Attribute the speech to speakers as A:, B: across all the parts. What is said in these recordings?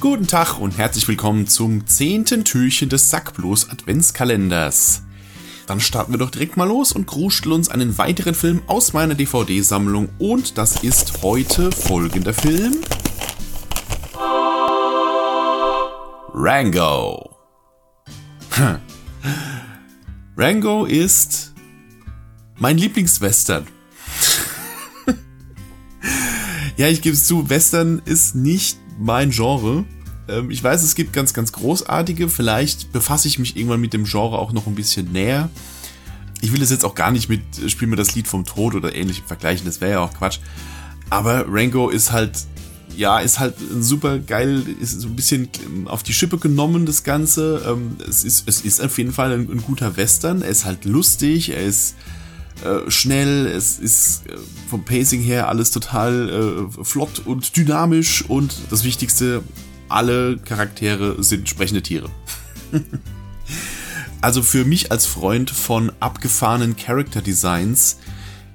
A: Guten Tag und herzlich willkommen zum zehnten Türchen des Sackblos Adventskalenders. Dann starten wir doch direkt mal los und gruschteln uns einen weiteren Film aus meiner DVD-Sammlung und das ist heute folgender Film. Rango. Rango ist mein Lieblingswestern. ja, ich gebe es zu, Western ist nicht mein Genre. Ähm, ich weiß, es gibt ganz, ganz großartige. Vielleicht befasse ich mich irgendwann mit dem Genre auch noch ein bisschen näher. Ich will es jetzt auch gar nicht mit äh, Spiel mir das Lied vom Tod oder ähnlichem vergleichen, das wäre ja auch Quatsch. Aber Rango ist halt, ja, ist halt super geil, ist so ein bisschen ähm, auf die Schippe genommen, das Ganze. Ähm, es ist, es ist auf jeden Fall ein, ein guter Western. Er ist halt lustig, er ist äh, schnell, es ist äh, vom Pacing her alles total äh, flott und dynamisch und das Wichtigste, alle Charaktere sind sprechende Tiere. also für mich als Freund von abgefahrenen Character Designs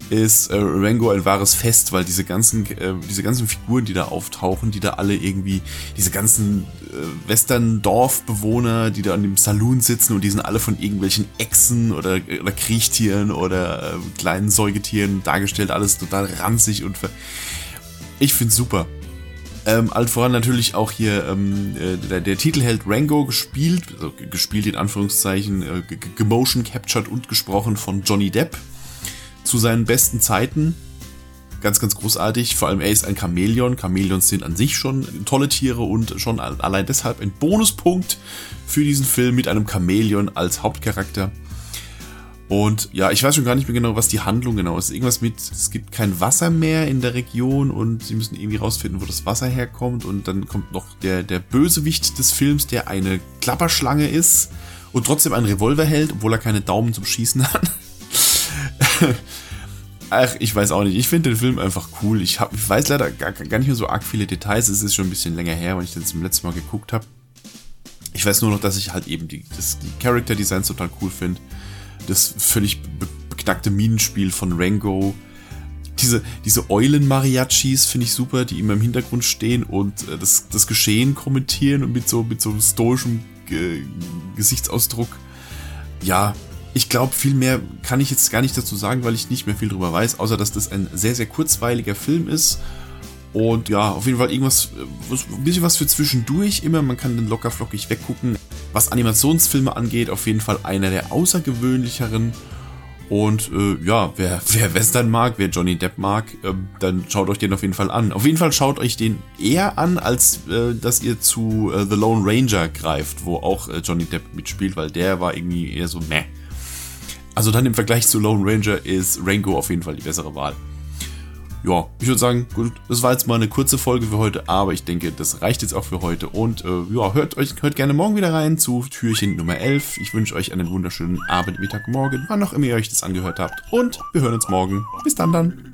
A: ist äh, Rango ein wahres Fest, weil diese ganzen, äh, diese ganzen Figuren, die da auftauchen, die da alle irgendwie, diese ganzen äh, Western-Dorfbewohner, die da an dem Saloon sitzen und die sind alle von irgendwelchen Echsen oder, oder Kriechtieren oder äh, kleinen Säugetieren dargestellt, alles total ranzig und ver ich find's super. Ähm, alt voran natürlich auch hier ähm, äh, der, der Titelheld Rango gespielt, also gespielt in Anführungszeichen, äh, gemotion captured und gesprochen von Johnny Depp zu seinen besten Zeiten. Ganz, ganz großartig. Vor allem er ist ein Chamäleon. Chamäleons sind an sich schon tolle Tiere und schon allein deshalb ein Bonuspunkt für diesen Film mit einem Chamäleon als Hauptcharakter. Und ja, ich weiß schon gar nicht mehr genau, was die Handlung genau ist. Irgendwas mit, es gibt kein Wasser mehr in der Region und sie müssen irgendwie rausfinden, wo das Wasser herkommt. Und dann kommt noch der, der Bösewicht des Films, der eine Klapperschlange ist und trotzdem einen Revolver hält, obwohl er keine Daumen zum Schießen hat. Ach, ich weiß auch nicht. Ich finde den Film einfach cool. Ich, hab, ich weiß leider gar, gar, nicht mehr so arg viele Details. Es ist schon ein bisschen länger her, wenn ich den zum letzten Mal geguckt habe. Ich weiß nur noch, dass ich halt eben die, das, Character Designs total cool finde. Das völlig be beknackte Minenspiel von Rango. Diese, diese Eulen-Mariachis finde ich super, die immer im Hintergrund stehen und äh, das, das Geschehen kommentieren und mit so, mit so stoischem Ge Gesichtsausdruck. Ja, ich glaube, viel mehr kann ich jetzt gar nicht dazu sagen, weil ich nicht mehr viel drüber weiß, außer dass das ein sehr, sehr kurzweiliger Film ist. Und ja, auf jeden Fall irgendwas, was, ein bisschen was für zwischendurch immer. Man kann den locker flockig weggucken. Was Animationsfilme angeht, auf jeden Fall einer der außergewöhnlicheren. Und äh, ja, wer, wer Western mag, wer Johnny Depp mag, äh, dann schaut euch den auf jeden Fall an. Auf jeden Fall schaut euch den eher an, als äh, dass ihr zu äh, The Lone Ranger greift, wo auch äh, Johnny Depp mitspielt, weil der war irgendwie eher so meh. Also dann im Vergleich zu Lone Ranger ist Rango auf jeden Fall die bessere Wahl. Ja, ich würde sagen, gut, das war jetzt mal eine kurze Folge für heute, aber ich denke, das reicht jetzt auch für heute. Und äh, ja, hört euch hört gerne morgen wieder rein zu Türchen Nummer 11. Ich wünsche euch einen wunderschönen Abend, Mittag, Morgen, wann auch immer ihr euch das angehört habt. Und wir hören uns morgen. Bis dann dann.